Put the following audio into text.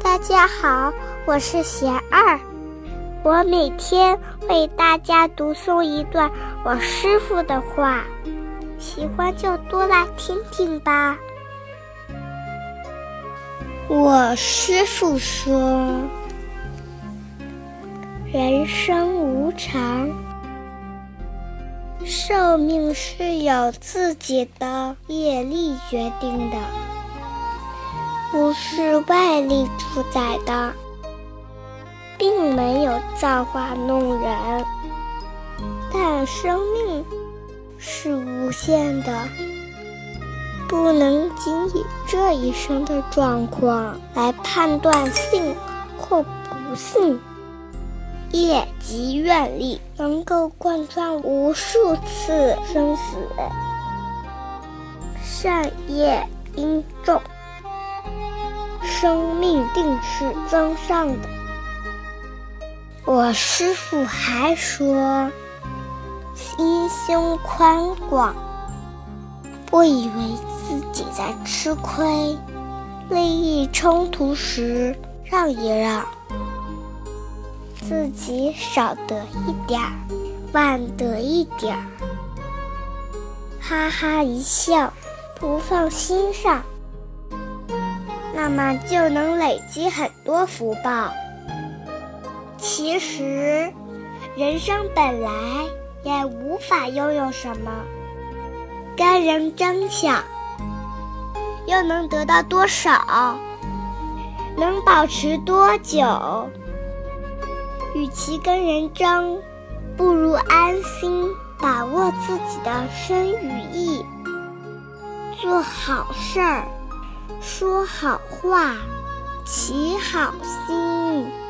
大家好，我是贤二，我每天为大家读诵一段我师傅的话，喜欢就多来听听吧。我师傅说：“人生无常，寿命是由自己的业力决定的。”不是外力主宰的，并没有造化弄人。但生命是无限的，不能仅以这一生的状况来判断幸或不幸。业及愿力能够贯穿无数次生死，善业因重。生命定是增上的。我师傅还说，心胸宽广，不以为自己在吃亏，利益冲突时让一让，自己少得一点儿，晚得一点儿，哈哈一笑，不放心上。那么就能累积很多福报。其实，人生本来也无法拥有什么，跟人争抢，又能得到多少？能保持多久？与其跟人争，不如安心把握自己的身与意，做好事儿。说好话，起好心。